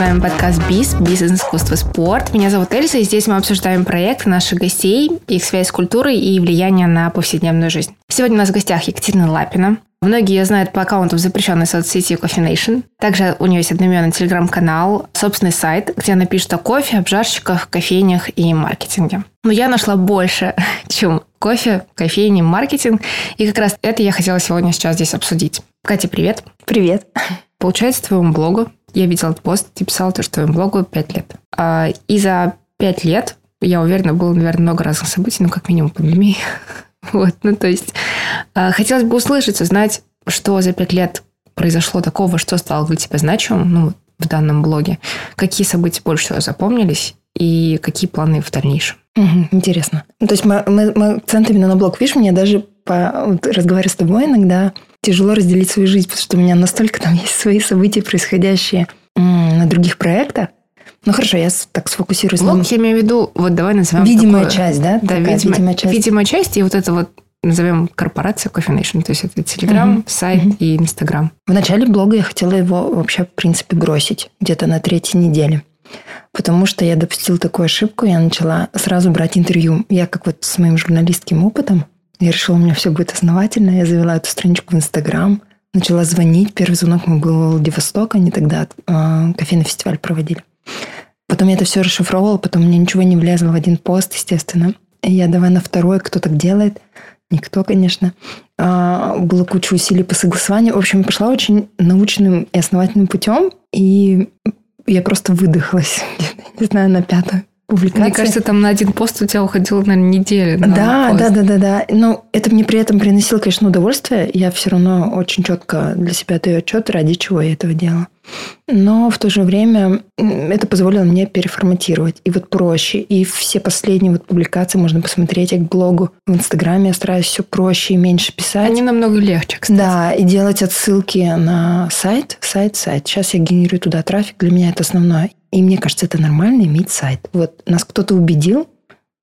вами подкаст БИС, бизнес, искусство, спорт. Меня зовут Эльза, и здесь мы обсуждаем проекты наших гостей, их связь с культурой и влияние на повседневную жизнь. Сегодня у нас в гостях Екатерина Лапина. Многие ее знают по аккаунту в запрещенной соцсети Coffee Nation. Также у нее есть одноименный телеграм-канал, собственный сайт, где она пишет о кофе, обжарщиках, кофейнях и маркетинге. Но я нашла больше, чем кофе, кофейни, маркетинг. И как раз это я хотела сегодня сейчас здесь обсудить. Катя, привет. Привет. Получается, твоему блогу, я видела этот пост, ты писала, что твоему блогу 5 лет. А, и за 5 лет, я уверена, было, наверное, много разных событий, ну, как минимум пандемии. вот, ну, то есть, а, хотелось бы услышать, узнать, что за 5 лет произошло такого, что стало для тебя значимым, ну, в данном блоге. Какие события больше всего запомнились и какие планы в дальнейшем? Угу, интересно. Ну, то есть мы, мы, мы акцент именно на блог. Видишь, мне даже по, вот, разговаривая с тобой иногда тяжело разделить свою жизнь, потому что у меня настолько там есть свои события, происходящие на других проектах. Ну хорошо, я так сфокусируюсь. Блог, на... я имею в виду, вот давай назовем Видимая такое, часть, да? Да, видимая, видимая часть. Видимая часть и вот это вот назовем корпорация Coffee Nation. То есть это Telegram, угу. сайт угу. и Instagram. В начале блога я хотела его вообще, в принципе, бросить где-то на третьей неделе. Потому что я допустила такую ошибку, я начала сразу брать интервью. Я как вот с моим журналистским опытом, я решила, у меня все будет основательно. Я завела эту страничку в Инстаграм, начала звонить. Первый звонок мой был в Владивосток, они тогда э, кофейный фестиваль проводили. Потом я это все расшифровывала, потом мне ничего не влезло в один пост, естественно. И я давай на второй, кто так делает. Никто, конечно. А, было куча усилий по согласованию. В общем, пошла очень научным и основательным путем. И я просто выдохлась, не знаю, на пятую публикации. Мне кажется, там на один пост у тебя уходила, наверное, неделя. Да, да, да, да, да. Но это мне при этом приносило, конечно, удовольствие. Я все равно очень четко для себя даю отчет, ради чего я этого делала. Но в то же время это позволило мне переформатировать. И вот проще. И все последние вот публикации можно посмотреть, как блогу в Инстаграме я стараюсь все проще и меньше писать. Они намного легче, кстати. Да, и делать отсылки на сайт, сайт, сайт. Сейчас я генерирую туда трафик, для меня это основное. И мне кажется, это нормально иметь сайт. Вот нас кто-то убедил,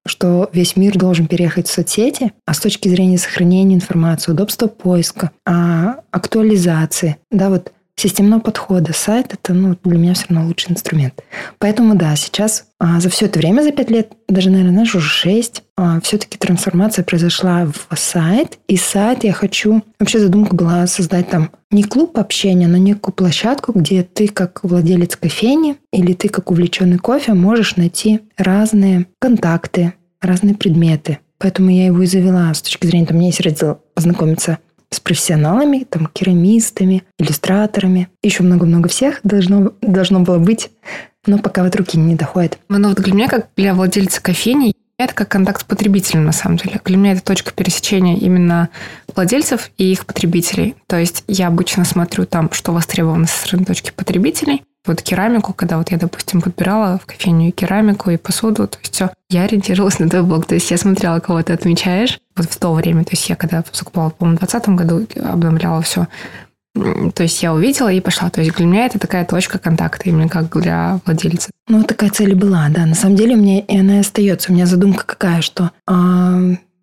что весь мир должен переехать в соцсети, а с точки зрения сохранения информации, удобства поиска, а, актуализации, да, вот системного подхода. Сайт это ну, для меня все равно лучший инструмент. Поэтому да, сейчас а, за все это время, за пять лет, даже, наверное, знаешь, уже шесть, а, все-таки трансформация произошла в сайт. И сайт я хочу... Вообще задумка была создать там не клуб общения, но некую площадку, где ты как владелец кофейни или ты как увлеченный кофе можешь найти разные контакты, разные предметы. Поэтому я его и завела с точки зрения, там меня есть раздел познакомиться с профессионалами, там, керамистами, иллюстраторами. Еще много-много всех должно, должно было быть, но пока вот руки не доходят. Ну вот для меня, как для владельца кофейни, это как контакт с потребителем, на самом деле. Для меня это точка пересечения именно владельцев и их потребителей. То есть я обычно смотрю там, что востребовано со стороны точки потребителей, вот керамику, когда вот я, допустим, подбирала в кофейню и керамику, и посуду, то есть все, я ориентировалась на твой блог. То есть я смотрела, кого ты отмечаешь. Вот в то время, то есть я когда закупала, по-моему, в 2020 году, обновляла все. То есть я увидела и пошла. То есть для меня это такая точка контакта, именно как для владельца. Ну, такая цель была, да. На самом деле у меня и она и остается. У меня задумка какая, что а,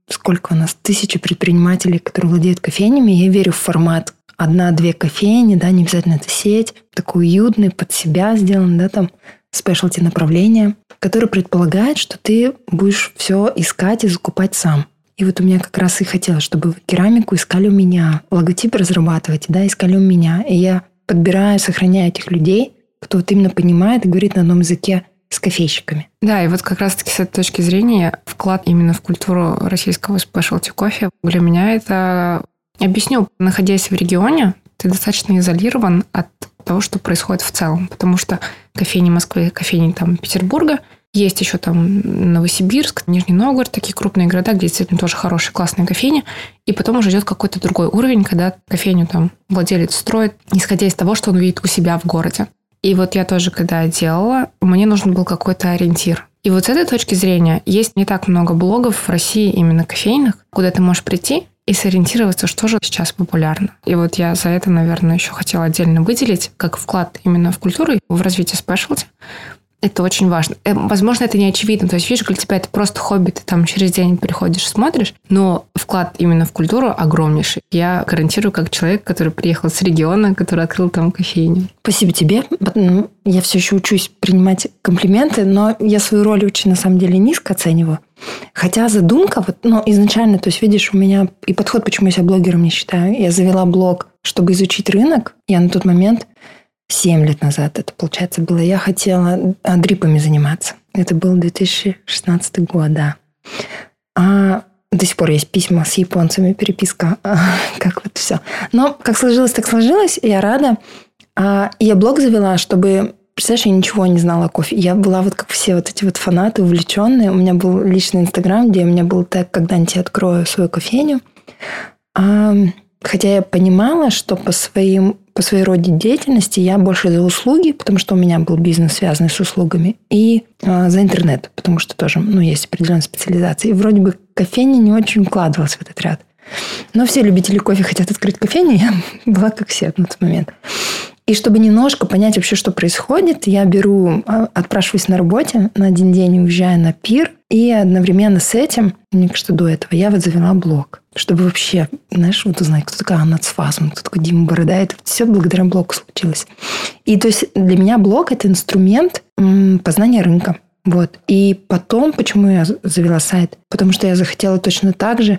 сколько у нас, тысячи предпринимателей, которые владеют кофейнями. Я верю в формат одна-две кофейни, да, не обязательно это сеть, такой уютный, под себя сделан, да, там спешлти направление, который предполагает, что ты будешь все искать и закупать сам. И вот у меня как раз и хотелось, чтобы керамику искали у меня, логотип разрабатывать, да, искали у меня. И я подбираю, сохраняю этих людей, кто вот именно понимает и говорит на одном языке с кофейщиками. Да, и вот как раз-таки с этой точки зрения вклад именно в культуру российского спешлти кофе для меня это Объясню. Находясь в регионе, ты достаточно изолирован от того, что происходит в целом. Потому что кофейни Москвы, кофейни там Петербурга, есть еще там Новосибирск, Нижний Новгород, такие крупные города, где действительно тоже хорошие, классные кофейни. И потом уже идет какой-то другой уровень, когда кофейню там владелец строит, исходя из того, что он видит у себя в городе. И вот я тоже, когда делала, мне нужен был какой-то ориентир. И вот с этой точки зрения есть не так много блогов в России именно кофейных, куда ты можешь прийти и сориентироваться, что же сейчас популярно. И вот я за это, наверное, еще хотела отдельно выделить, как вклад именно в культуру в развитие спешлти. Это очень важно. Э, возможно, это не очевидно. То есть, видишь, для тебя это просто хобби, ты там через день приходишь, смотришь, но вклад именно в культуру огромнейший. Я гарантирую, как человек, который приехал с региона, который открыл там кофейню. Спасибо тебе. Ну, я все еще учусь принимать комплименты, но я свою роль очень, на самом деле, низко оцениваю. Хотя задумка, вот, ну, изначально, то есть, видишь, у меня и подход, почему я себя блогером не считаю. Я завела блог, чтобы изучить рынок. Я на тот момент 7 лет назад это, получается, было. Я хотела а, дрипами заниматься. Это был 2016 год, да. А до сих пор есть письма с японцами, переписка, как вот все. Но как сложилось, так сложилось. Я рада. А я блог завела, чтобы Представляешь, я ничего не знала о кофе. Я была вот как все вот эти вот фанаты, увлеченные. У меня был личный инстаграм, где у меня был тег «Когда-нибудь я открою свою кофейню». А, хотя я понимала, что по своим по своей роде деятельности я больше за услуги, потому что у меня был бизнес, связанный с услугами, и э, за интернет, потому что тоже ну, есть определенная специализация. И вроде бы кофейня не очень укладывалась в этот ряд. Но все любители кофе хотят открыть кофейню, я была как все на тот момент. И чтобы немножко понять вообще, что происходит, я беру, а, отпрашиваюсь на работе на один день, уезжаю на пир, и одновременно с этим, мне кажется, до этого, я вот завела блог, чтобы вообще, знаешь, вот узнать, кто такая Анна Цфасман, кто такой Дима Борода. Это все благодаря блогу случилось. И то есть для меня блог – это инструмент познания рынка. Вот. И потом, почему я завела сайт? Потому что я захотела точно так же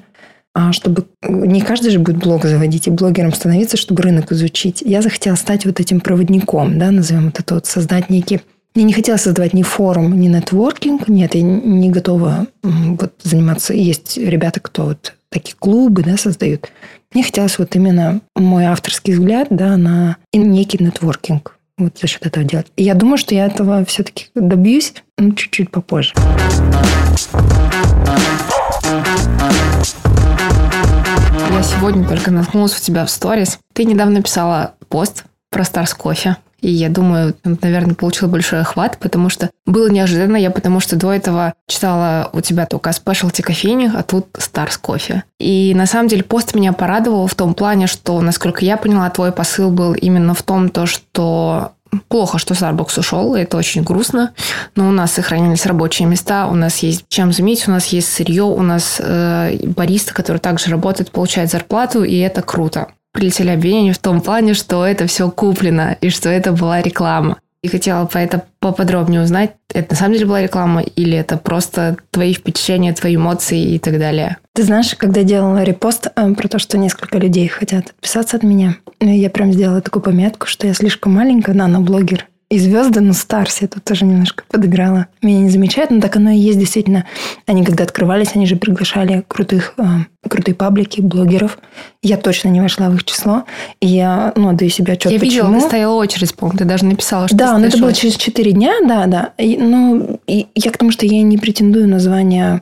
чтобы не каждый же будет блог заводить и блогером становиться, чтобы рынок изучить. Я захотела стать вот этим проводником, да, назовем это вот, создать некий я не хотела создавать ни форум, ни нетворкинг. Нет, я не готова вот заниматься. Есть ребята, кто вот такие клубы да, создают. Мне хотелось вот именно мой авторский взгляд да, на некий нетворкинг вот за счет этого делать. И я думаю, что я этого все-таки добьюсь ну, чуть-чуть попозже. Я сегодня только наткнулась у тебя в сторис. Ты недавно писала пост про Stars Coffee. И я думаю, он, наверное, получил большой охват, потому что было неожиданно. Я потому что до этого читала у тебя только спешлти кофейни, а тут Stars кофе. И на самом деле пост меня порадовал в том плане, что, насколько я поняла, твой посыл был именно в том, то, что Плохо, что Starbucks ушел, это очень грустно, но у нас сохранились рабочие места, у нас есть чем заменить, у нас есть сырье, у нас э, бариста, который также работает, получает зарплату, и это круто прилетели обвинения в том плане, что это все куплено и что это была реклама. И хотела по это поподробнее узнать, это на самом деле была реклама или это просто твои впечатления, твои эмоции и так далее. Ты знаешь, когда делала репост э, про то, что несколько людей хотят отписаться от меня, я прям сделала такую пометку, что я слишком маленькая наноблогер, и звезды, ну, Старс, я тут тоже немножко подыграла. Меня не замечают, но так оно и есть действительно. Они когда открывались, они же приглашали крутых, э, крутые паблики, блогеров. Я точно не вошла в их число. И я, ну, даю себе отчет, я почему. видела, ты стояла очередь, по-моему, ты даже написала, что Да, но это было через 4 дня, да, да. И, ну, и я к тому, что я не претендую на звание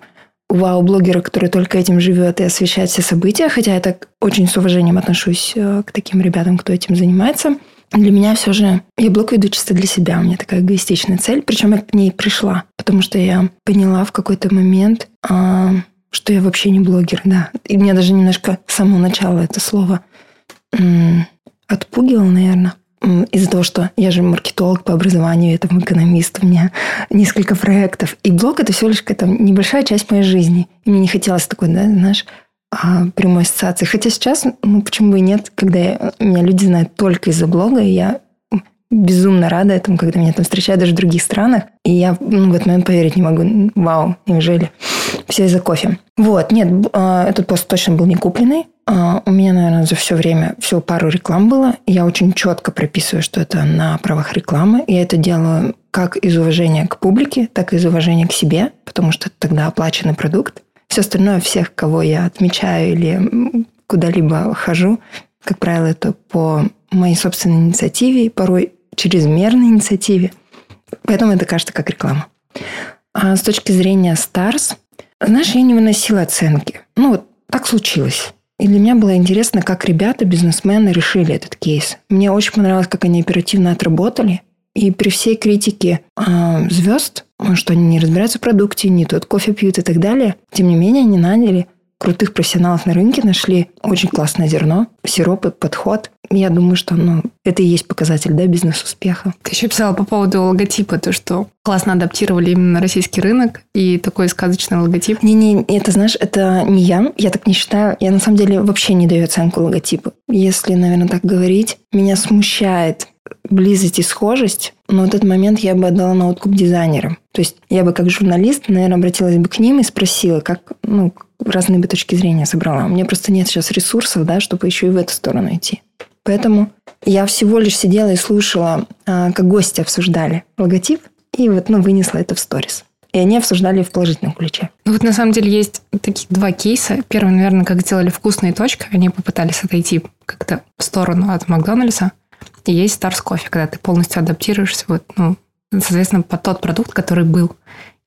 вау-блогера, который только этим живет и освещает все события, хотя я так очень с уважением отношусь э, к таким ребятам, кто этим занимается – для меня все же я блог веду чисто для себя. У меня такая эгоистичная цель. Причем я к ней пришла, потому что я поняла в какой-то момент, а, что я вообще не блогер, да. И мне даже немножко с самого начала это слово м- отпугивало, наверное. Из-за того, что я же маркетолог по образованию, я там экономист, у меня несколько проектов. И блог это всего лишь какая-то небольшая часть моей жизни. И мне не хотелось такой, да, знаешь, а, прямой ассоциации. Хотя сейчас, ну почему бы и нет, когда я, меня люди знают только из-за блога, и я безумно рада этому, когда меня там встречают даже в других странах. И я ну, в этот момент поверить не могу. Вау, неужели? Все из-за кофе. Вот, нет, а, этот пост точно был не купленный. А, у меня, наверное, за все время всего пару реклам было. Я очень четко прописываю, что это на правах рекламы. Я это делаю как из уважения к публике, так и из уважения к себе, потому что это тогда оплаченный продукт. Все остальное, всех, кого я отмечаю или куда-либо хожу, как правило, это по моей собственной инициативе, порой чрезмерной инициативе. Поэтому это кажется как реклама. А с точки зрения Stars, знаешь, я не выносила оценки. Ну, вот так случилось. И для меня было интересно, как ребята, бизнесмены решили этот кейс. Мне очень понравилось, как они оперативно отработали. И при всей критике э, звезд, что они не разбираются в продукте, не тот кофе пьют и так далее, тем не менее они наняли крутых профессионалов на рынке, нашли очень классное зерно, сиропы, подход. Я думаю, что ну, это и есть показатель да, бизнес-успеха. Ты еще писала по поводу логотипа, то, что классно адаптировали именно на российский рынок и такой сказочный логотип. Не-не, это, знаешь, это не я, я так не считаю. Я на самом деле вообще не даю оценку логотипу. Если, наверное, так говорить, меня смущает близость и схожесть, но в этот момент я бы отдала на откуп дизайнерам. То есть я бы как журналист, наверное, обратилась бы к ним и спросила, как, ну, разные бы точки зрения собрала. У меня просто нет сейчас ресурсов, да, чтобы еще и в эту сторону идти. Поэтому я всего лишь сидела и слушала, а, как гости обсуждали логотип, и вот, ну, вынесла это в сторис. И они обсуждали в положительном ключе. Ну вот на самом деле есть такие два кейса. Первый, наверное, как сделали вкусные точки. Они попытались отойти как-то в сторону от Макдональдса. И есть Stars Coffee, когда ты полностью адаптируешься, вот, ну, соответственно, под тот продукт, который был.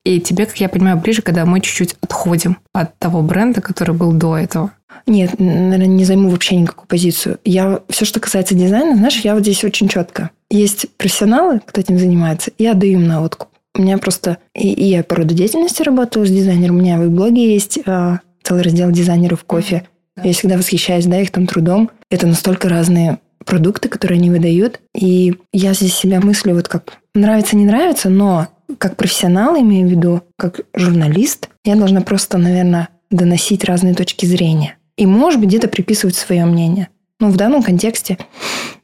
И тебе, как я понимаю, ближе, когда мы чуть-чуть отходим от того бренда, который был до этого. Нет, наверное, не займу вообще никакую позицию. Я все, что касается дизайна, знаешь, я вот здесь очень четко. Есть профессионалы, кто этим занимается, я даю им на откуп. У меня просто... И, и я по роду деятельности работала с дизайнером. У меня в блоге есть а, целый раздел дизайнеров кофе. Я всегда восхищаюсь, да, их там трудом. Это настолько разные продукты, которые они выдают. И я здесь себя мыслю вот как нравится, не нравится, но как профессионал, имею в виду, как журналист, я должна просто, наверное, доносить разные точки зрения. И, может быть, где-то приписывать свое мнение. Но в данном контексте,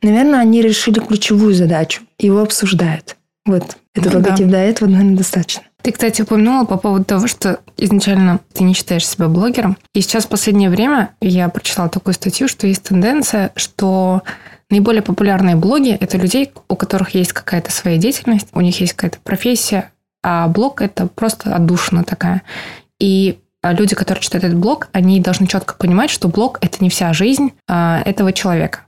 наверное, они решили ключевую задачу. Его обсуждают. Вот. Это ну, да. до этого, наверное, достаточно. Ты, кстати, упомянула по поводу того, что изначально ты не считаешь себя блогером. И сейчас в последнее время я прочитала такую статью, что есть тенденция, что Наиболее популярные блоги – это людей, у которых есть какая-то своя деятельность, у них есть какая-то профессия, а блог – это просто отдушина такая. И а, люди, которые читают этот блог, они должны четко понимать, что блог – это не вся жизнь а, этого человека.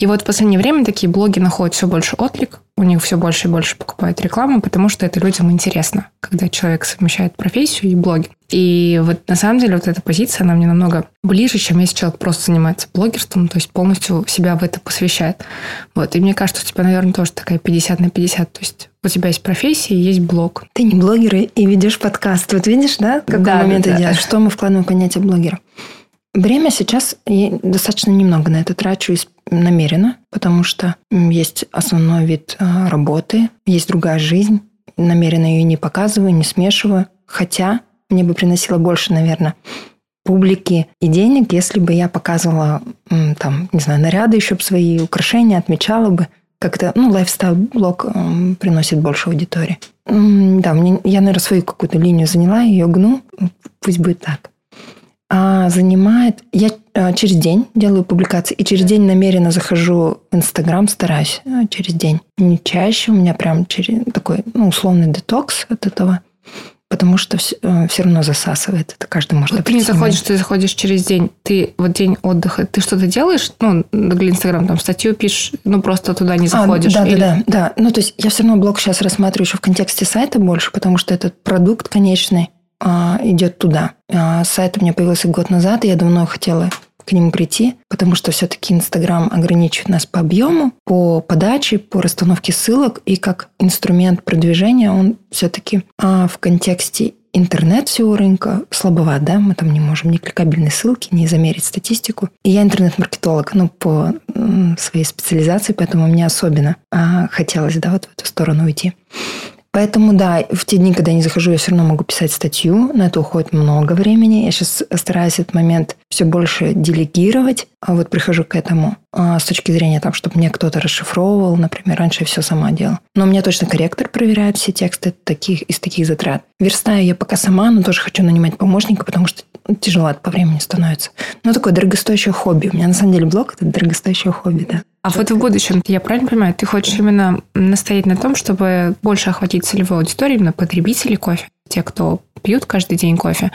И вот в последнее время такие блоги находят все больше отклик, у них все больше и больше покупают рекламу, потому что это людям интересно, когда человек совмещает профессию и блоги. И вот на самом деле вот эта позиция, она мне намного ближе, чем если человек просто занимается блогерством, то есть полностью себя в это посвящает. Вот. И мне кажется, у тебя, наверное, тоже такая 50 на 50. То есть у тебя есть профессия и есть блог. Ты не блогер и ведешь подкаст. Вот видишь, да, какой да, момент да, идет? Что мы вкладываем в понятие блогера? Время сейчас я достаточно немного на это трачу намеренно, потому что есть основной вид а, работы, есть другая жизнь. Намеренно ее не показываю, не смешиваю. Хотя мне бы приносило больше, наверное, публики и денег, если бы я показывала, там, не знаю, наряды еще бы свои, украшения, отмечала бы. Как-то, ну, лайфстайл-блог приносит больше аудитории. Да, мне, я, наверное, свою какую-то линию заняла, ее гну. Пусть будет так занимает... Я а, через день делаю публикации, и через день намеренно захожу в Инстаграм, стараюсь а, через день. Не чаще, у меня прям через такой ну, условный детокс от этого потому что все, все равно засасывает. Это каждый может вот Ты не заходишь, ты заходишь через день. Ты вот день отдыха, ты что-то делаешь? Ну, для Инстаграма там статью пишешь, ну, просто туда не заходишь. А, да, или... да, да, да. Ну, то есть я все равно блог сейчас рассматриваю еще в контексте сайта больше, потому что этот продукт конечный, а, идет туда. А, сайт у меня появился год назад, и я давно хотела к нему прийти, потому что все-таки Инстаграм ограничивает нас по объему, по подаче, по расстановке ссылок, и как инструмент продвижения он все-таки а, в контексте интернет всего рынка слабоват, да, мы там не можем ни кликабельные ссылки, ни замерить статистику. И я интернет-маркетолог, ну, по своей специализации, поэтому мне особенно а, хотелось, да, вот в эту сторону уйти. Поэтому, да, в те дни, когда я не захожу, я все равно могу писать статью. На это уходит много времени. Я сейчас стараюсь этот момент все больше делегировать. А вот прихожу к этому а, с точки зрения, там, чтобы мне кто-то расшифровывал. Например, раньше я все сама делала. Но у меня точно корректор проверяет все тексты таких, из таких затрат. Верстаю я пока сама, но тоже хочу нанимать помощника, потому что тяжело по времени становится. Но такое дорогостоящее хобби. У меня на самом деле блог – это дорогостоящее хобби, да. А вот в будущем, я правильно понимаю, ты хочешь именно настоять на том, чтобы больше охватить целевую аудиторию, именно потребителей кофе, те, кто пьют каждый день кофе,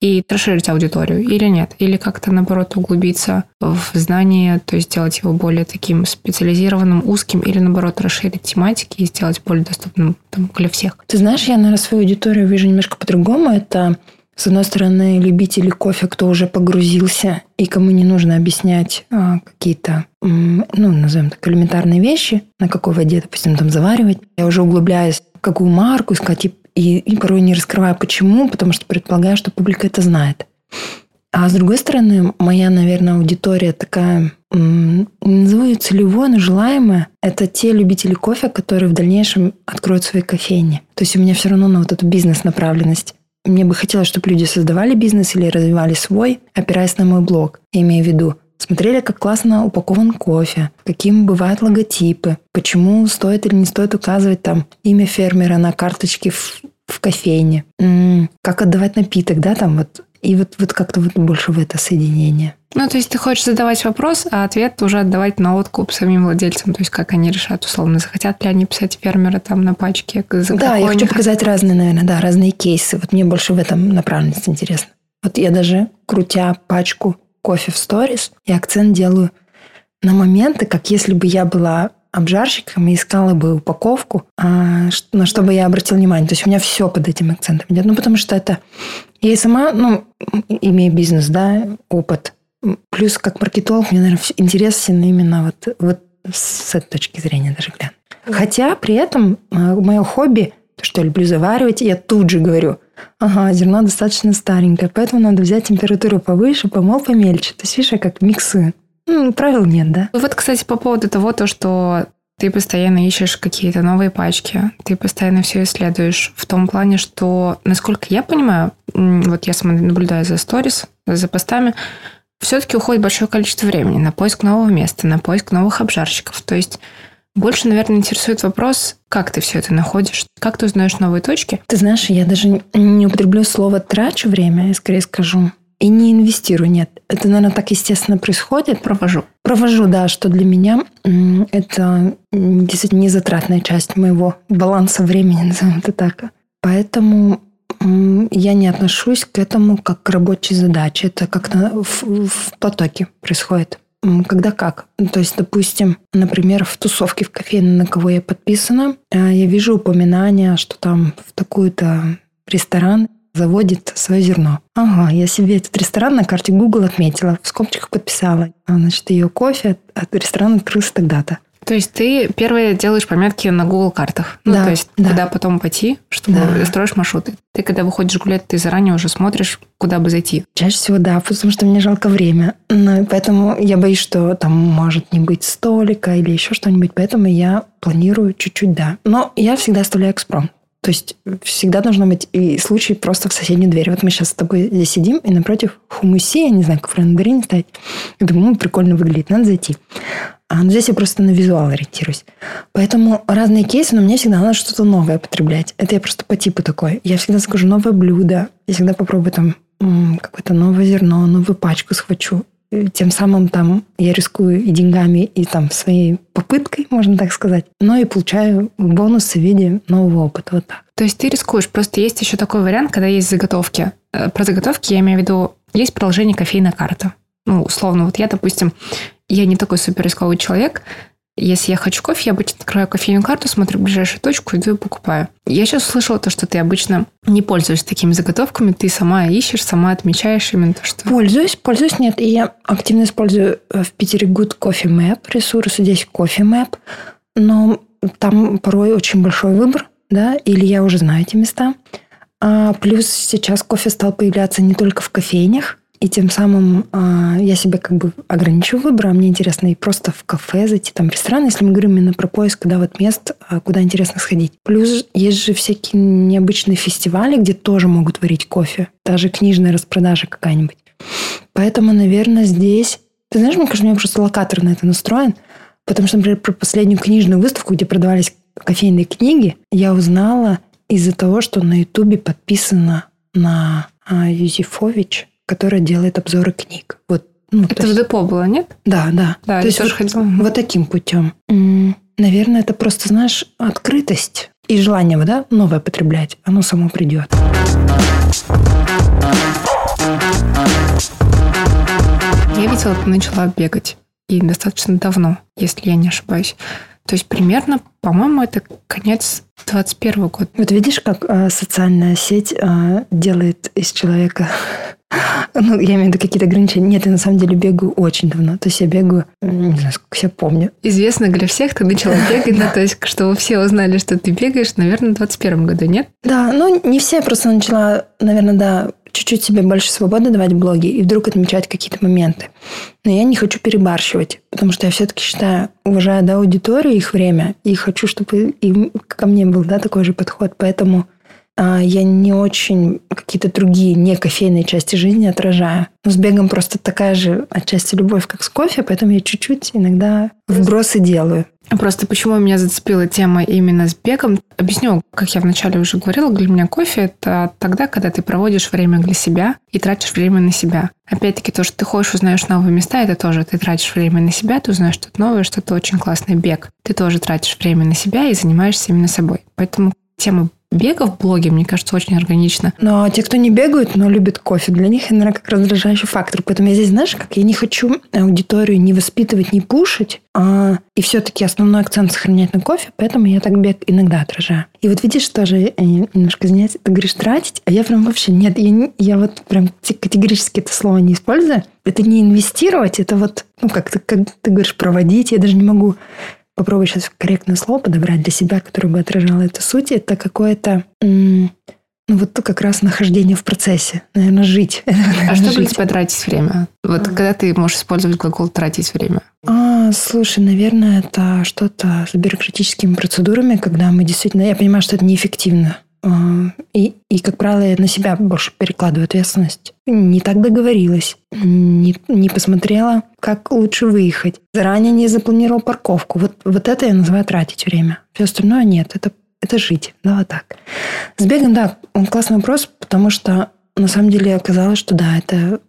и расширить аудиторию или нет? Или как-то, наоборот, углубиться в знание, то есть сделать его более таким специализированным, узким, или, наоборот, расширить тематики и сделать более доступным там, для всех? Ты знаешь, я, наверное, свою аудиторию вижу немножко по-другому. Это с одной стороны, любители кофе, кто уже погрузился и кому не нужно объяснять а, какие-то, ну, назовем так, элементарные вещи, на какой воде, допустим, там заваривать. Я уже углубляюсь, какую марку искать, и, и, и порой не раскрываю почему, потому что предполагаю, что публика это знает. А с другой стороны, моя, наверное, аудитория такая, не назову ее целевой, но желаемая. Это те любители кофе, которые в дальнейшем откроют свои кофейни. То есть у меня все равно на вот эту бизнес-направленность. Мне бы хотелось, чтобы люди создавали бизнес или развивали свой, опираясь на мой блог. Я имею в виду, Смотрели, как классно упакован кофе, каким бывают логотипы, почему стоит или не стоит указывать там имя фермера на карточке в, в кофейне, как отдавать напиток, да, там вот. И вот, вот как-то вот больше в это соединение. Ну, то есть ты хочешь задавать вопрос, а ответ уже отдавать на откуп самим владельцам. То есть как они решат, условно, захотят ли они писать фермера там на пачке. да, я хочу показать разные, наверное, да, разные кейсы. Вот мне больше в этом направленности интересно. Вот я даже, крутя пачку кофе в сторис, я акцент делаю на моменты, как если бы я была обжарщиком и искала бы упаковку, а, на что бы я обратила внимание. То есть у меня все под этим акцентом идет. Ну, потому что это... Я и сама, ну, имею бизнес, да, опыт. Плюс как маркетолог мне, наверное, интересен именно вот, вот с этой точки зрения даже глянь. Хотя при этом а, мое хобби, то, что я люблю заваривать, я тут же говорю, ага, зерно достаточно старенькое, поэтому надо взять температуру повыше, помол помельче. То есть, видишь, я как миксую. Ну, правил нет, да? Вот, кстати, по поводу того, то, что ты постоянно ищешь какие-то новые пачки, ты постоянно все исследуешь в том плане, что, насколько я понимаю, вот я сама наблюдаю за сторис, за постами, все-таки уходит большое количество времени на поиск нового места, на поиск новых обжарщиков. То есть больше, наверное, интересует вопрос, как ты все это находишь, как ты узнаешь новые точки. Ты знаешь, я даже не употреблю слово «трачу время», я скорее скажу и не инвестирую, нет. Это, наверное, так естественно происходит. Провожу. Провожу, да, что для меня это действительно незатратная часть моего баланса времени, назовем это так. Поэтому я не отношусь к этому как к рабочей задаче. Это как-то в, в потоке происходит. Когда как? То есть, допустим, например, в тусовке в кофейне, на кого я подписана, э, я вижу упоминания, что там в такую-то ресторан заводит свое зерно. Ага, я себе этот ресторан на карте Google отметила, в скобочках подписала. А, значит, ее кофе от ресторана открылся тогда-то. То есть ты первые делаешь пометки на Google картах. Ну, да, то есть да. куда потом пойти, чтобы Да. строишь маршруты. Ты когда выходишь гулять, ты заранее уже смотришь, куда бы зайти. Чаще всего да, потому что мне жалко время. Но поэтому я боюсь, что там может не быть столика или еще что-нибудь. Поэтому я планирую чуть-чуть, да. Но я всегда оставляю экспромт. То есть всегда должно быть и случай просто в соседней двери. Вот мы сейчас с тобой здесь сидим, и напротив хумуси, я не знаю, как не ставить. Я думаю, ну, прикольно выглядит, надо зайти. А ну, здесь я просто на визуал ориентируюсь. Поэтому разные кейсы, но мне всегда надо что-то новое потреблять. Это я просто по типу такой. Я всегда скажу новое блюдо. Я всегда попробую там какое-то новое зерно, новую пачку схвачу. Тем самым там я рискую и деньгами, и там своей попыткой, можно так сказать. Но и получаю бонусы в виде нового опыта. Вот так. То есть ты рискуешь. Просто есть еще такой вариант, когда есть заготовки. Э, Про заготовки я имею в виду, есть приложение кофейная карта. Ну, условно, вот я, допустим, я не такой супер рисковый человек. Если я хочу кофе, я обычно открываю кофейную карту, смотрю ближайшую точку, иду и покупаю. Я сейчас услышала то, что ты обычно не пользуешься такими заготовками, ты сама ищешь, сама отмечаешь именно то, что... Пользуюсь, пользуюсь, нет. И я активно использую э, в Питере Good Coffee Map ресурс. Здесь Coffee Map. Но там порой очень большой выбор, да, или я уже знаю эти места. А плюс сейчас кофе стал появляться не только в кофейнях, и тем самым а, я себе как бы ограничиваю выбор, а мне интересно и просто в кафе зайти, там в ресторан, если мы говорим именно про поиск, да, вот мест, а, куда интересно сходить. Плюс есть же всякие необычные фестивали, где тоже могут варить кофе, даже книжная распродажа какая-нибудь. Поэтому, наверное, здесь... Ты знаешь, мне кажется, у меня просто локатор на это настроен, потому что, например, про последнюю книжную выставку, где продавались кофейные книги, я узнала из-за того, что на Ютубе подписано на а, Юзефович, которая делает обзоры книг. Вот, ну, то Это в есть- депо было, нет? да, да. Да, то есть тоже вот, ходила. вот таким путем. Наверное, это просто, знаешь, открытость и желание, да, новое потреблять. Оно само придет. Я видела, ты начала бегать. И достаточно давно, если я не ошибаюсь. То есть примерно, по-моему, это конец 21 года. Вот видишь, как а, социальная сеть а, делает из человека... Ну, я имею в виду какие-то ограничения. Нет, я на самом деле бегаю очень давно. То есть я бегаю, не знаю, сколько себя помню. Известно для всех, ты начала бегать, ну, то есть, чтобы все узнали, что ты бегаешь, наверное, в 21 году, нет? Да, ну не все, я просто начала, наверное, да, чуть-чуть себе больше свободы давать в блоге и вдруг отмечать какие-то моменты. Но я не хочу перебарщивать, потому что я все-таки считаю, уважаю да, аудиторию, их время, и хочу, чтобы им ко мне был да, такой же подход. Поэтому я не очень какие-то другие не кофейные части жизни отражаю. Но с бегом просто такая же отчасти любовь, как с кофе, поэтому я чуть-чуть иногда вбросы делаю. Просто почему меня зацепила тема именно с бегом? Объясню, как я вначале уже говорила, для меня кофе – это тогда, когда ты проводишь время для себя и тратишь время на себя. Опять-таки, то, что ты ходишь, узнаешь новые места, это тоже ты тратишь время на себя, ты узнаешь что-то новое, что-то очень классный бег. Ты тоже тратишь время на себя и занимаешься именно собой. Поэтому тема бега в блоге, мне кажется, очень органично. Но те, кто не бегают, но любят кофе, для них это, наверное, как раздражающий фактор. Поэтому я здесь, знаешь, как я не хочу аудиторию не воспитывать, не пушить, а и все-таки основной акцент сохранять на кофе, поэтому я так бег иногда отражаю. И вот видишь, тоже немножко извиняюсь, ты говоришь тратить, а я прям вообще нет, я, я вот прям категорически это слово не использую. Это не инвестировать, это вот, ну, как ты, как ты говоришь, проводить, я даже не могу попробую сейчас корректное слово подобрать для себя, которое бы отражало эту суть, это какое-то ну, вот как раз нахождение в процессе. Наверное, жить. А что для тебя тратить время? Вот а. когда ты можешь использовать глагол «тратить время»? А, слушай, наверное, это что-то с бюрократическими процедурами, когда мы действительно... Я понимаю, что это неэффективно. А, и, и, как правило, я на себя больше перекладываю ответственность. Не так договорилась, не, не посмотрела, как лучше выехать. Заранее не запланировал парковку. Вот, вот это я называю тратить время. Все остальное нет, это, это жить. Да, вот так. С бегом, да, классный вопрос, потому что на самом деле оказалось, что да, это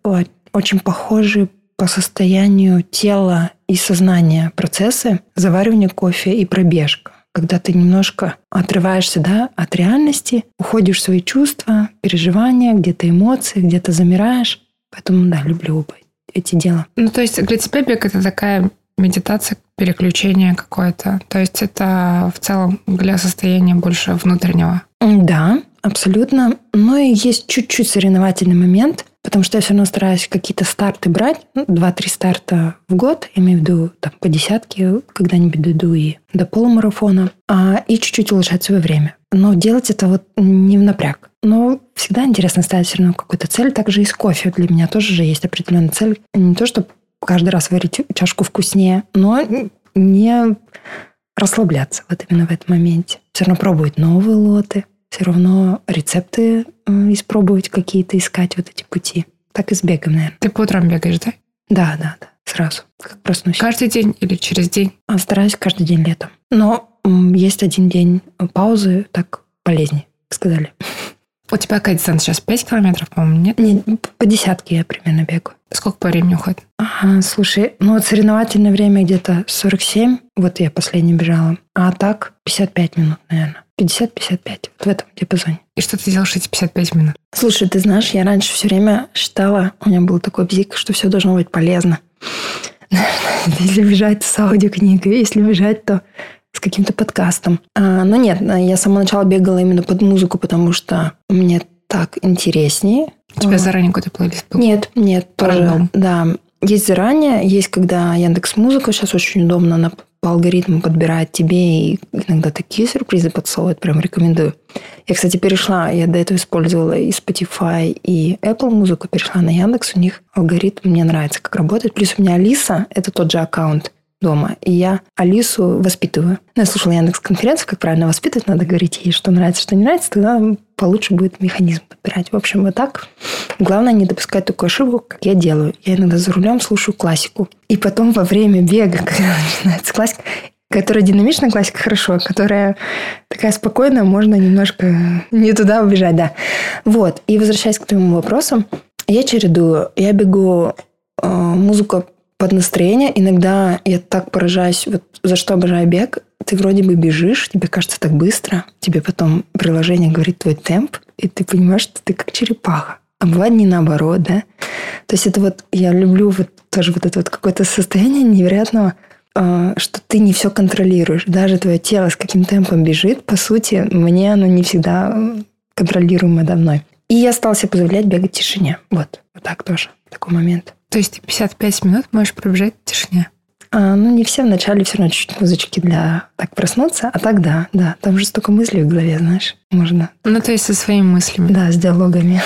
очень похожие по состоянию тела и сознания процессы заваривания кофе и пробежка когда ты немножко отрываешься да, от реальности, уходишь в свои чувства, переживания, где-то эмоции, где-то замираешь. Поэтому, да, люблю оба эти дела. Ну, то есть для тебя бег – это такая медитация, переключение какое-то. То есть это в целом для состояния больше внутреннего. Да, абсолютно. Но и есть чуть-чуть соревновательный момент – Потому что я все равно стараюсь какие-то старты брать, ну, 2-3 старта в год, я имею в виду там, по десятке, когда-нибудь дойду и до полумарафона, а, и чуть-чуть улучшать свое время. Но делать это вот не в напряг. Но всегда интересно ставить все равно какую-то цель. Также и с кофе для меня тоже же есть определенная цель. Не то, чтобы каждый раз варить чашку вкуснее, но не расслабляться вот именно в этом моменте. Все равно пробовать новые лоты, все равно рецепты э, испробовать какие-то, искать вот эти пути. Так и с бегом, наверное. Ты по утрам бегаешь, да? Да, да, да. Сразу, как проснусь. Каждый день или через день? А стараюсь каждый день летом. Но есть один день паузы, так полезнее, сказали. У тебя какая дистанция сейчас? 5 километров, по-моему, нет? Нет, по десятке я примерно бегаю. Сколько по времени уходит? Ага, слушай, ну вот соревновательное время где-то 47, вот я последний бежала, а так 55 минут, наверное. 50-55, вот в этом диапазоне. И что ты делаешь эти 55 минут? Слушай, ты знаешь, я раньше все время считала, у меня был такой бзик, что все должно быть полезно. Если бежать, то с аудиокнигой, если бежать, то с каким-то подкастом. А, но нет, я с самого начала бегала именно под музыку, потому что мне так интереснее. У тебя а, заранее какой-то плейлист был? Нет, нет, тоже. Да, есть заранее, есть когда Яндекс Музыка сейчас очень удобно, она по алгоритму подбирает тебе и иногда такие сюрпризы подсовывает, прям рекомендую. Я, кстати, перешла, я до этого использовала и Spotify, и Apple музыку, перешла на Яндекс, у них алгоритм мне нравится, как работает. Плюс у меня Алиса, это тот же аккаунт, дома. И я Алису воспитываю. Ну, я слушала Яндекс конференцию, как правильно воспитывать, надо говорить ей, что нравится, что не нравится, тогда получше будет механизм подбирать. В общем, вот так. Главное не допускать такую ошибку, как я делаю. Я иногда за рулем слушаю классику. И потом во время бега, когда начинается классика, которая динамичная классика, хорошо, которая такая спокойная, можно немножко не туда убежать, да. Вот. И возвращаясь к твоему вопросу, я чередую. Я бегу э, музыку под настроение. Иногда я так поражаюсь, вот за что обожаю бег. Ты вроде бы бежишь, тебе кажется так быстро, тебе потом приложение говорит твой темп, и ты понимаешь, что ты как черепаха. А бывает не наоборот, да? То есть это вот, я люблю вот тоже вот это вот какое-то состояние невероятного, а, что ты не все контролируешь. Даже твое тело с каким темпом бежит, по сути, мне оно не всегда контролируемо до мной. И я стала себе позволять бегать в тишине. Вот, вот так тоже, такой момент. То есть ты 55 минут можешь пробежать в тишине? А, ну, не все. Вначале все равно чуть-чуть музычки для так проснуться. А так да, да. Там же столько мыслей в голове, знаешь. Можно. Ну, то есть со своими мыслями. Да, с диалогами.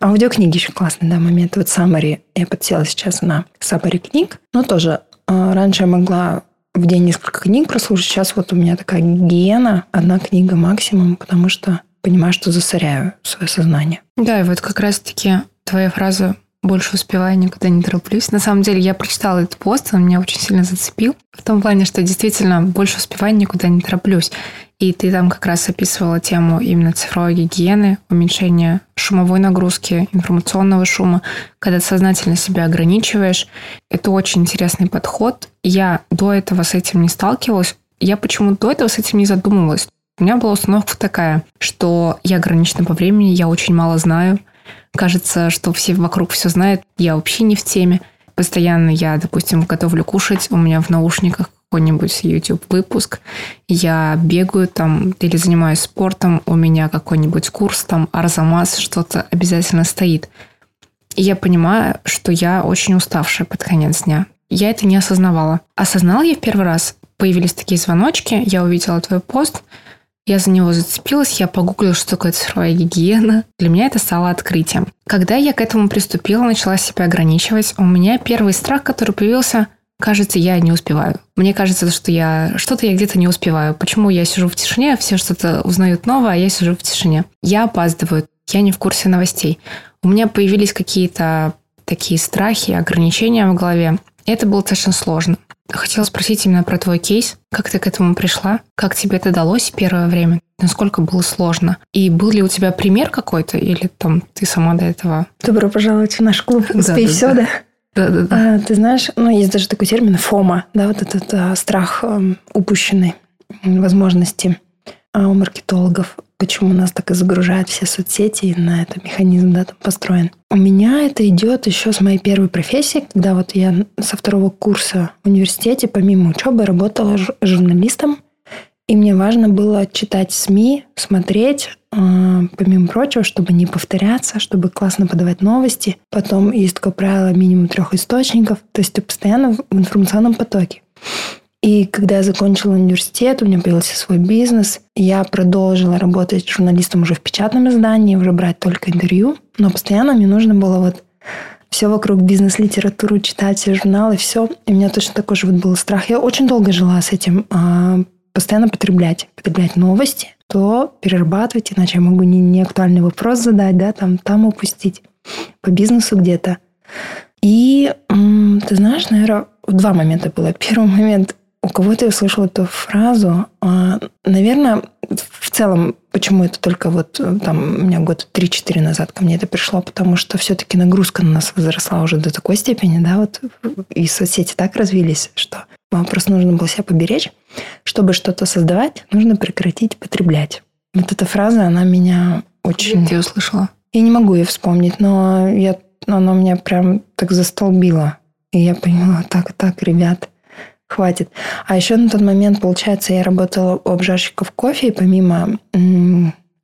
Аудиокниги еще классный, да, момент. Вот Summary. Я подсела сейчас на Summary книг. Но тоже э, раньше я могла в день несколько книг прослушать. Сейчас вот у меня такая гиена. Одна книга максимум, потому что понимаю, что засоряю свое сознание. Да, и вот как раз-таки твоя фраза больше успеваю, никуда не тороплюсь. На самом деле, я прочитала этот пост, он меня очень сильно зацепил. В том плане, что действительно больше успеваю, никуда не тороплюсь. И ты там как раз описывала тему именно цифровой гигиены, уменьшения шумовой нагрузки, информационного шума, когда сознательно себя ограничиваешь. Это очень интересный подход. Я до этого с этим не сталкивалась. Я почему до этого с этим не задумывалась. У меня была установка такая, что я ограничена по времени, я очень мало знаю, Кажется, что все вокруг все знают, я вообще не в теме. Постоянно я, допустим, готовлю кушать, у меня в наушниках какой-нибудь YouTube выпуск, я бегаю там или занимаюсь спортом, у меня какой-нибудь курс там, Арзамас, что-то обязательно стоит. И я понимаю, что я очень уставшая под конец дня. Я это не осознавала. Осознала я в первый раз. Появились такие звоночки, я увидела твой пост – я за него зацепилась, я погуглила, что такое цифровая гигиена. Для меня это стало открытием. Когда я к этому приступила, начала себя ограничивать, у меня первый страх, который появился, кажется, я не успеваю. Мне кажется, что я что-то я где-то не успеваю. Почему я сижу в тишине, все что-то узнают новое, а я сижу в тишине. Я опаздываю, я не в курсе новостей. У меня появились какие-то такие страхи, ограничения в голове. Это было достаточно сложно. Хотела спросить именно про твой кейс. Как ты к этому пришла? Как тебе это далось первое время? Насколько было сложно? И был ли у тебя пример какой-то? Или там ты сама до этого? Добро пожаловать в наш клуб «Успей да, все», да? Да, да, да. А, ты знаешь, ну, есть даже такой термин «фома», да, вот этот а, страх а, упущенной возможности а у маркетологов почему нас так и загружают все соцсети, и на этом механизм да, там построен. У меня это идет еще с моей первой профессии, когда вот я со второго курса в университете, помимо учебы, работала журналистом, и мне важно было читать СМИ, смотреть, а, помимо прочего, чтобы не повторяться, чтобы классно подавать новости. Потом есть такое правило минимум трех источников, то есть ты постоянно в информационном потоке. И когда я закончила университет, у меня появился свой бизнес. Я продолжила работать журналистом уже в печатном издании, уже брать только интервью. Но постоянно мне нужно было вот все вокруг бизнес-литературу читать, журналы, все. И у меня точно такой же вот был страх. Я очень долго жила с этим. А, постоянно потреблять. Потреблять новости, то перерабатывать, иначе я могу не, не актуальный вопрос задать, да, там, там упустить. По бизнесу где-то. И ты знаешь, наверное, два момента было. Первый момент у кого-то я услышала эту фразу. А, наверное, в целом, почему это только вот э, там у меня год 3-4 назад ко мне это пришло, потому что все-таки нагрузка на нас возросла уже до такой степени, да, вот и соцсети так развились, что просто нужно было себя поберечь. Чтобы что-то создавать, нужно прекратить потреблять. Вот эта фраза, она меня очень... Где ты услышала? Я не могу ее вспомнить, но я, она меня прям так застолбила. И я поняла, так, так, ребят, хватит. А еще на тот момент, получается, я работала у обжарщиков кофе, и помимо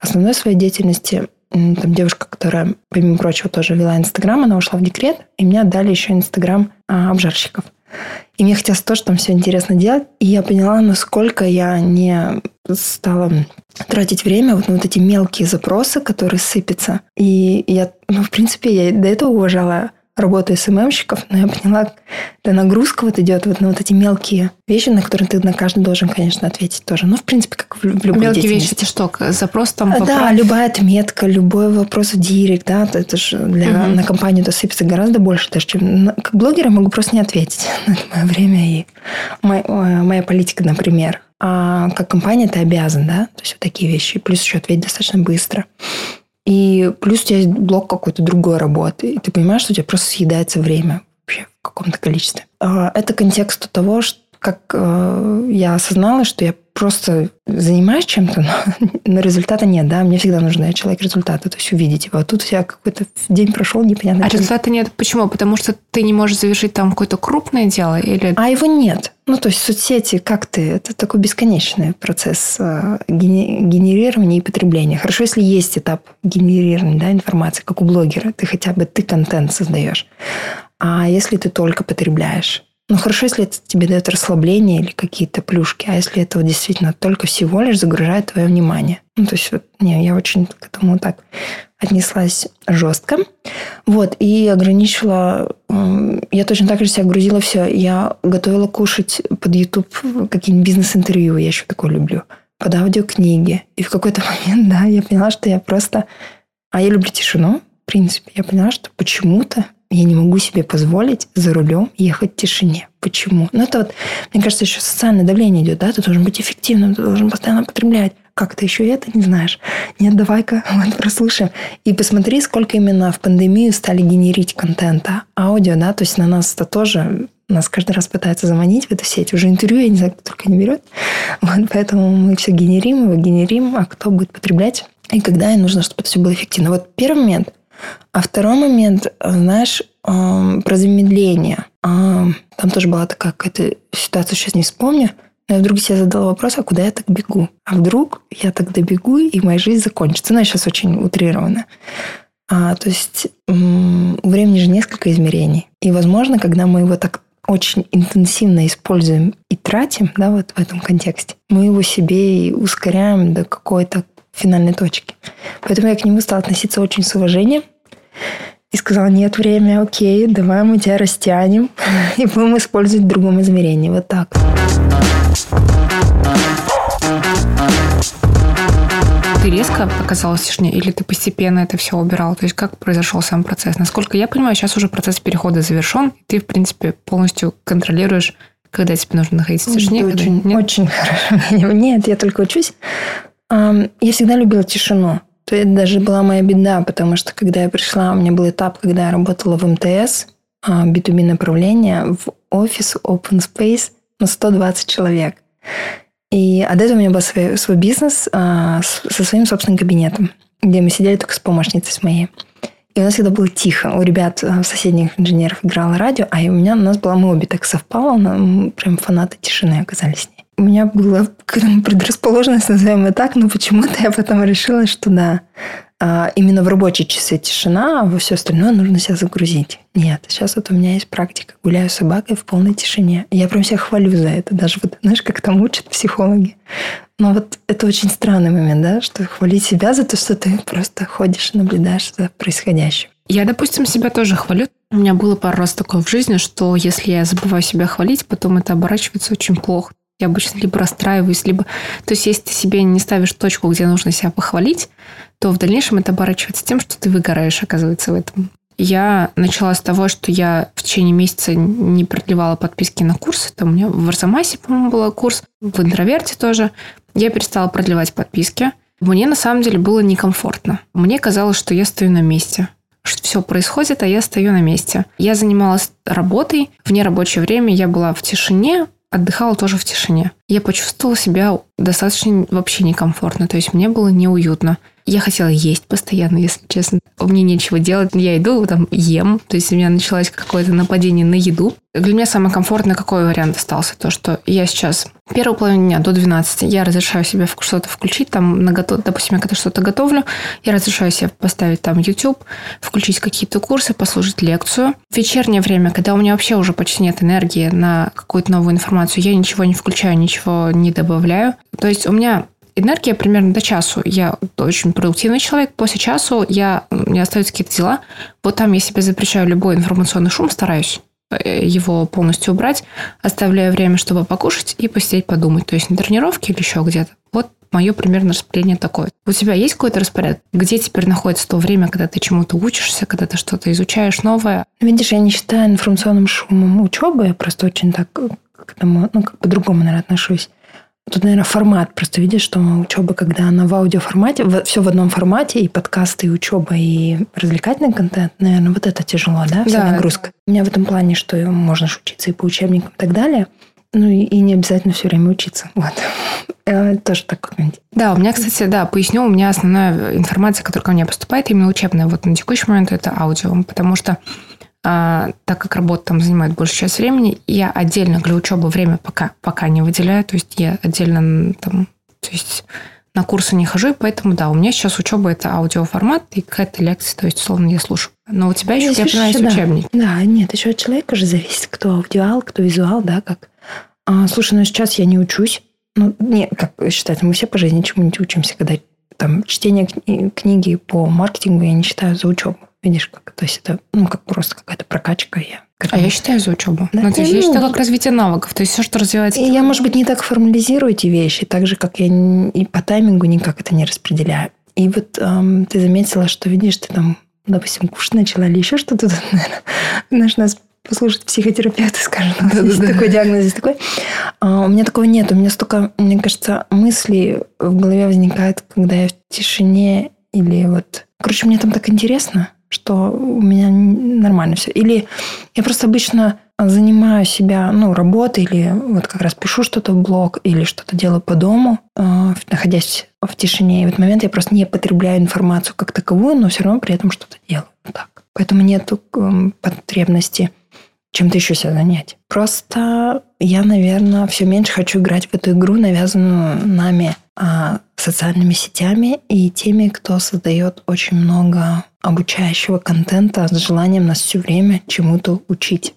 основной своей деятельности, там девушка, которая, помимо прочего, тоже вела Инстаграм, она ушла в декрет, и мне отдали еще Инстаграм а, обжарщиков. И мне хотелось тоже там все интересно делать. И я поняла, насколько я не стала тратить время вот на вот эти мелкие запросы, которые сыпятся. И я, ну, в принципе, я до этого уважала работы СММщиков, но я поняла, да нагрузка вот идет вот на вот эти мелкие вещи, на которые ты на каждый должен, конечно, ответить тоже. Ну, в принципе, как в, любой Мелкие вещи это что? Запрос там поправь. Да, любая отметка, любой вопрос в директ, да, это же для, угу. на компанию это сыпется гораздо больше, даже чем... Как блогер я могу просто не ответить. Это мое время и моя, моя политика, например. А как компания ты обязан, да, то есть вот такие вещи. Плюс еще ответить достаточно быстро. И плюс у тебя есть блок какой-то другой работы. И ты понимаешь, что у тебя просто съедается время вообще в каком-то количестве. А, это контекст того, что как э, я осознала, что я просто занимаюсь чем-то, но, но результата нет, да, мне всегда нужен человек результата, то есть увидеть его. А тут у тебя какой-то день прошел, непонятно. А чем. результата нет почему? Потому что ты не можешь завершить там какое-то крупное дело или... А его нет. Ну, то есть соцсети, как ты, это такой бесконечный процесс э, генерирования и потребления. Хорошо, если есть этап генерирования да, информации, как у блогера, ты хотя бы ты контент создаешь. А если ты только потребляешь? Ну, хорошо, если это тебе дает расслабление или какие-то плюшки, а если это действительно только всего лишь загружает твое внимание. Ну, то есть, вот, не, я очень к этому так отнеслась жестко. Вот, и ограничила... Я точно так же себя грузила все. Я готовила кушать под YouTube какие-нибудь бизнес-интервью. Я еще такое люблю. Под аудиокниги. И в какой-то момент, да, я поняла, что я просто... А я люблю тишину, в принципе. Я поняла, что почему-то я не могу себе позволить за рулем ехать в тишине. Почему? Ну, это вот, мне кажется, еще социальное давление идет, да? Ты должен быть эффективным, ты должен постоянно потреблять. Как ты еще это не знаешь? Нет, давай-ка вот прослушаем. И посмотри, сколько именно в пандемию стали генерить контента. Аудио, да, то есть на нас это тоже нас каждый раз пытаются заманить в эту сеть. Уже интервью, я не знаю, кто только не берет. Вот, поэтому мы все генерим, его генерим, а кто будет потреблять и когда и нужно, чтобы это все было эффективно. Вот первый момент – а второй момент, знаешь, про замедление. А, там тоже была такая какая-то ситуация, сейчас не вспомню. Но я вдруг себе задала вопрос, а куда я так бегу? А вдруг я так добегу, и моя жизнь закончится? Ну, я сейчас очень утрирована. А, то есть у времени же несколько измерений. И, возможно, когда мы его так очень интенсивно используем и тратим, да, вот в этом контексте, мы его себе и ускоряем до какой-то финальной точки. Поэтому я к нему стала относиться очень с уважением и сказала, нет, время, окей, давай мы тебя растянем и будем использовать в другом измерении. Вот так. Ты резко оказалась тишине или ты постепенно это все убирал? То есть как произошел сам процесс? Насколько я понимаю, сейчас уже процесс перехода завершен, и ты, в принципе, полностью контролируешь когда тебе нужно находиться в тишине? Очень, нет? очень хорошо. Нет, я только учусь. Я всегда любила тишину. То это даже была моя беда, потому что когда я пришла, у меня был этап, когда я работала в МТС, B2B а, направление, в офис Open Space на 120 человек. И до этого у меня был свой, свой бизнес а, со своим собственным кабинетом, где мы сидели только с помощницей с моей. И у нас всегда было тихо. У ребят, а, соседних инженеров играло радио, а у меня у нас была мы обе так совпало, прям фанаты тишины оказались с у меня была предрасположенность, назовем это так, но почему-то я потом решила, что да, а, именно в рабочие часы тишина, а во все остальное нужно себя загрузить. Нет, сейчас вот у меня есть практика. Гуляю с собакой в полной тишине. Я прям себя хвалю за это. Даже вот, знаешь, как там учат психологи. Но вот это очень странный момент, да, что хвалить себя за то, что ты просто ходишь и наблюдаешь за происходящим. Я, допустим, себя тоже хвалю. У меня было пару раз такое в жизни, что если я забываю себя хвалить, потом это оборачивается очень плохо. Я обычно либо расстраиваюсь, либо... То есть, если ты себе не ставишь точку, где нужно себя похвалить, то в дальнейшем это оборачивается тем, что ты выгораешь, оказывается, в этом. Я начала с того, что я в течение месяца не продлевала подписки на курсы. Там у меня в Арзамасе, по-моему, был курс, в интроверте тоже. Я перестала продлевать подписки. Мне на самом деле было некомфортно. Мне казалось, что я стою на месте что все происходит, а я стою на месте. Я занималась работой, в нерабочее время я была в тишине, отдыхала тоже в тишине. Я почувствовала себя достаточно вообще некомфортно, то есть мне было неуютно. Я хотела есть постоянно, если честно. Мне нечего делать. Я иду, там, ем. То есть у меня началось какое-то нападение на еду. Для меня самый комфортный какой вариант остался? То, что я сейчас первую половину дня до 12 я разрешаю себе что-то включить. Там, на готов... допустим, я когда что-то готовлю, я разрешаю себе поставить там YouTube, включить какие-то курсы, послушать лекцию. В вечернее время, когда у меня вообще уже почти нет энергии на какую-то новую информацию, я ничего не включаю, ничего не добавляю. То есть у меня энергия примерно до часу. Я очень продуктивный человек. После часу я, меня остаются какие-то дела. Вот там я себе запрещаю любой информационный шум, стараюсь э, его полностью убрать, оставляю время, чтобы покушать и посидеть, подумать. То есть на тренировке или еще где-то. Вот мое примерно распределение такое. У тебя есть какой-то распорядок? Где теперь находится то время, когда ты чему-то учишься, когда ты что-то изучаешь новое? Видишь, я не считаю информационным шумом учебы, я просто очень так к этому, ну, как по-другому, наверное, отношусь. Тут, наверное, формат. Просто видишь, что учеба, когда она в аудиоформате, все в одном формате, и подкасты, и учеба, и развлекательный контент, наверное, вот это тяжело, да, вся да. нагрузка. У меня в этом плане, что можно учиться и по учебникам и так далее. Ну и, и не обязательно все время учиться. Вот. Э, тоже так. Да, у меня, кстати, да, поясню, у меня основная информация, которая ко мне поступает, именно учебная. Вот на текущий момент это аудио, потому что так как работа там занимает большую часть времени, я отдельно для учебы время пока, пока не выделяю, то есть я отдельно там, то есть на курсы не хожу, и поэтому, да, у меня сейчас учеба это аудиоформат и какая-то лекция, то есть, условно, я слушаю. Но у тебя еще, я понимаю, есть да. учебник. Да, нет, еще от человека же зависит, кто аудиал, кто визуал, да, как. А, слушай, ну сейчас я не учусь. Ну, не, как считать, мы все по жизни чему-нибудь учимся, когда там чтение кни- книги по маркетингу я не считаю за учебу. Видишь, как, то есть это, ну, как просто какая-то прокачка. Я а я считаю за учебу. Да, ну, то есть ну, я считаю как развитие навыков. То есть все, что развивается... И я, может быть, не так формализирую эти вещи, так же, как я и по таймингу никак это не распределяю. И вот эм, ты заметила, что, видишь, ты там, допустим, кушать начала или еще что-то, наверное, знаешь, нас послушать психотерапевта, скажет, да, здесь да, такой диагноз, здесь такой. А, у меня такого нет. У меня столько, мне кажется, мыслей в голове возникает, когда я в тишине или вот... Короче, мне там так интересно что у меня нормально все. Или я просто обычно занимаю себя, ну, работой или вот как раз пишу что-то в блог или что-то делаю по дому, э, находясь в тишине. И в этот момент я просто не потребляю информацию как таковую, но все равно при этом что-то делаю. Так. Поэтому нет эм, потребности чем-то еще себя занять. Просто я, наверное, все меньше хочу играть в эту игру, навязанную нами а, социальными сетями и теми, кто создает очень много обучающего контента с желанием нас все время чему-то учить.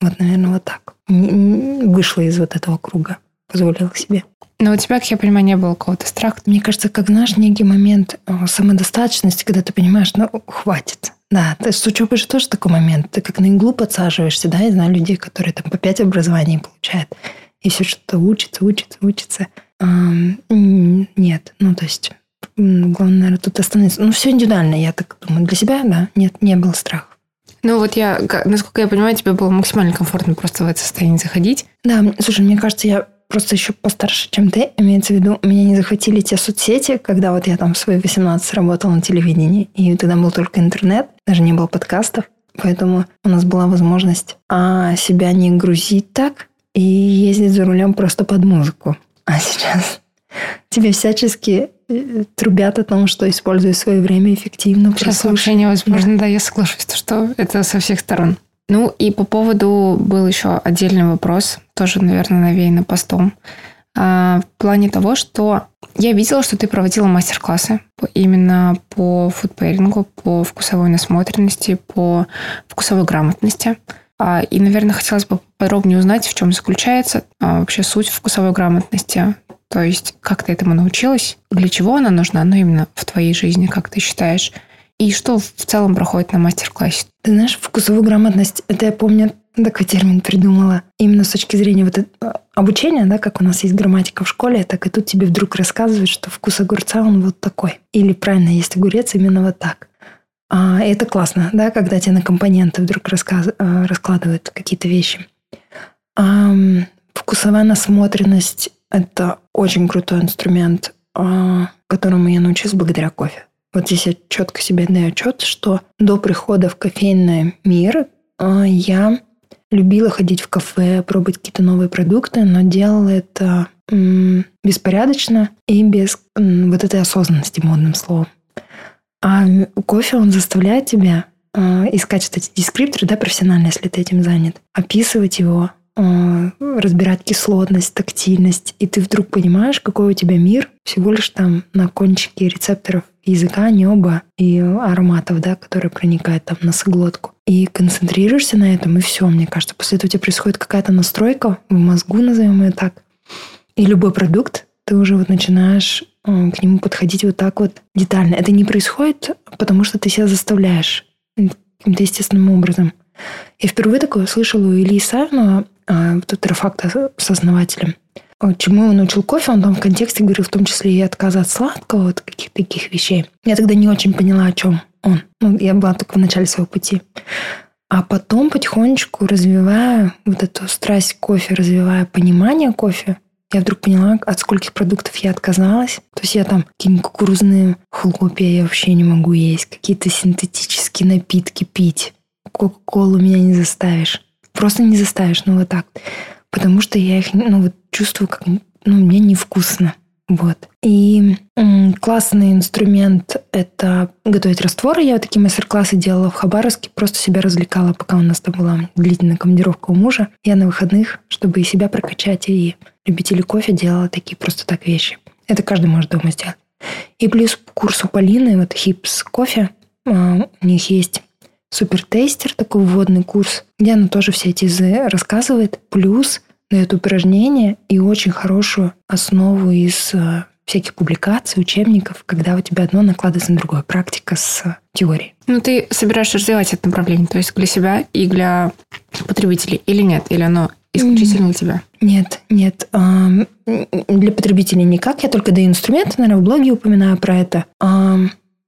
Вот, наверное, вот так. Вышла из вот этого круга, позволила себе. Но у тебя, как я понимаю, не было какого-то страха? Мне кажется, как, знаешь, некий момент э, самодостаточности, когда ты понимаешь, ну, хватит. Да, то есть с учебой же тоже такой момент. Ты как на иглу подсаживаешься, да, я знаю людей, которые там по пять образований получают. И все что-то учится, учится, учится. Нет, ну, то есть, главное, наверное, тут остановиться. Ну, все индивидуально, я так думаю. Для себя, да, нет, не было страха. Ну вот я, насколько я понимаю, тебе было максимально комфортно просто в это состояние заходить. Да, слушай, мне кажется, я просто еще постарше, чем ты. Имеется в виду, меня не захватили те соцсети, когда вот я там в свои 18 работала на телевидении, и тогда был только интернет, даже не было подкастов. Поэтому у нас была возможность а, себя не грузить так и ездить за рулем просто под музыку. А сейчас тебе всячески трубят о том, что используй свое время эффективно. Сейчас вообще невозможно, да. да, я соглашусь, что это со всех сторон. Ну и по поводу был еще отдельный вопрос, тоже, наверное, навеянный постом. А, в плане того, что я видела, что ты проводила мастер-классы именно по фудпейрингу, по вкусовой насмотренности, по вкусовой грамотности. А, и, наверное, хотелось бы подробнее узнать, в чем заключается а, вообще суть вкусовой грамотности. То есть, как ты этому научилась, для чего она нужна, ну, именно в твоей жизни, как ты считаешь, и что в целом проходит на мастер-классе? Ты знаешь, вкусовую грамотность, это я помню, такой термин придумала. Именно с точки зрения вот этого обучения, да, как у нас есть грамматика в школе, так и тут тебе вдруг рассказывают, что вкус огурца, он вот такой. Или правильно, есть огурец именно вот так. А, это классно, да, когда тебе на компоненты вдруг рассказ, а, раскладывают какие-то вещи. А, вкусовая насмотренность – это очень крутой инструмент, а, которому я научилась благодаря кофе. Вот здесь я четко себе даю отчет, что до прихода в кофейный мир а, я любила ходить в кафе, пробовать какие-то новые продукты, но делала это беспорядочно и без вот этой осознанности, модным словом. А кофе, он заставляет тебя э, искать вот эти дескрипторы, да, профессионально, если ты этим занят, описывать его, разбирать кислотность, тактильность, и ты вдруг понимаешь, какой у тебя мир всего лишь там на кончике рецепторов языка, неба и ароматов, да, которые проникают там на соглотку. И концентрируешься на этом, и все, мне кажется. После этого у тебя происходит какая-то настройка в мозгу, назовем ее так. И любой продукт ты уже вот начинаешь э, к нему подходить вот так вот детально. Это не происходит, потому что ты себя заставляешь каким-то естественным образом. Я впервые такое слышала у Ильи Савинова, тут рафакта с основателем. Чему он научил кофе, он там в контексте говорил в том числе и отказа от сладкого, от каких-то таких вещей. Я тогда не очень поняла, о чем он. Ну, я была только в начале своего пути. А потом потихонечку развивая вот эту страсть к кофе, развивая понимание кофе, я вдруг поняла, от скольких продуктов я отказалась. То есть я там какие-нибудь кукурузные хлопья я вообще не могу есть, какие-то синтетические напитки пить. Кока-колу меня не заставишь. Просто не заставишь, ну вот так. Потому что я их, ну вот чувствую, как, ну, мне невкусно. Вот. И м, классный инструмент – это готовить растворы. Я вот такие мастер-классы делала в Хабаровске, просто себя развлекала, пока у нас там была длительная командировка у мужа. Я на выходных, чтобы и себя прокачать, и любители кофе делала такие просто так вещи. Это каждый может дома сделать. И плюс курс у Полины, вот Хипс кофе, а, у них есть супер тестер, такой вводный курс, где она тоже все эти ЗЭ рассказывает. Плюс дает упражнения и очень хорошую основу из э, всяких публикаций, учебников, когда у тебя одно накладывается на другое. Практика с теорией. Ну, ты собираешься развивать это направление, то есть для себя и для потребителей, или нет? Или оно исключительно для тебя? Нет, нет. Для потребителей никак. Я только даю инструменты, наверное, в блоге упоминаю про это.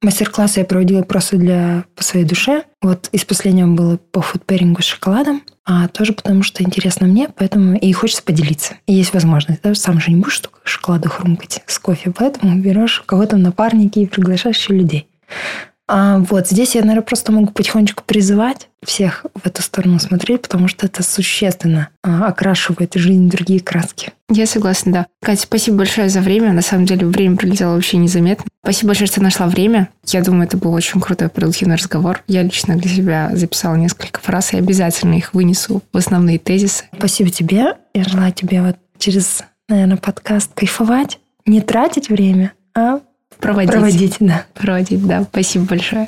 Мастер-классы я проводила просто для по своей душе. Вот из последнего было по фудперингу с шоколадом, а тоже потому, что интересно мне, поэтому и хочется поделиться. И есть возможность, да, сам же не будешь шоколаду хрумкать с кофе, поэтому берешь кого-то напарники и приглашаешь еще людей. А вот здесь я, наверное, просто могу потихонечку призывать всех в эту сторону смотреть, потому что это существенно а, окрашивает жизнь другие краски. Я согласна, да. Катя, спасибо большое за время. На самом деле время пролетело вообще незаметно. Спасибо большое, что нашла время. Я думаю, это был очень крутой, продуктивный разговор. Я лично для себя записала несколько фраз и обязательно их вынесу в основные тезисы. Спасибо тебе. Я желаю тебе вот через, наверное, подкаст кайфовать, не тратить время, а Проводить. Проводить, да. Проводить, да. Спасибо большое.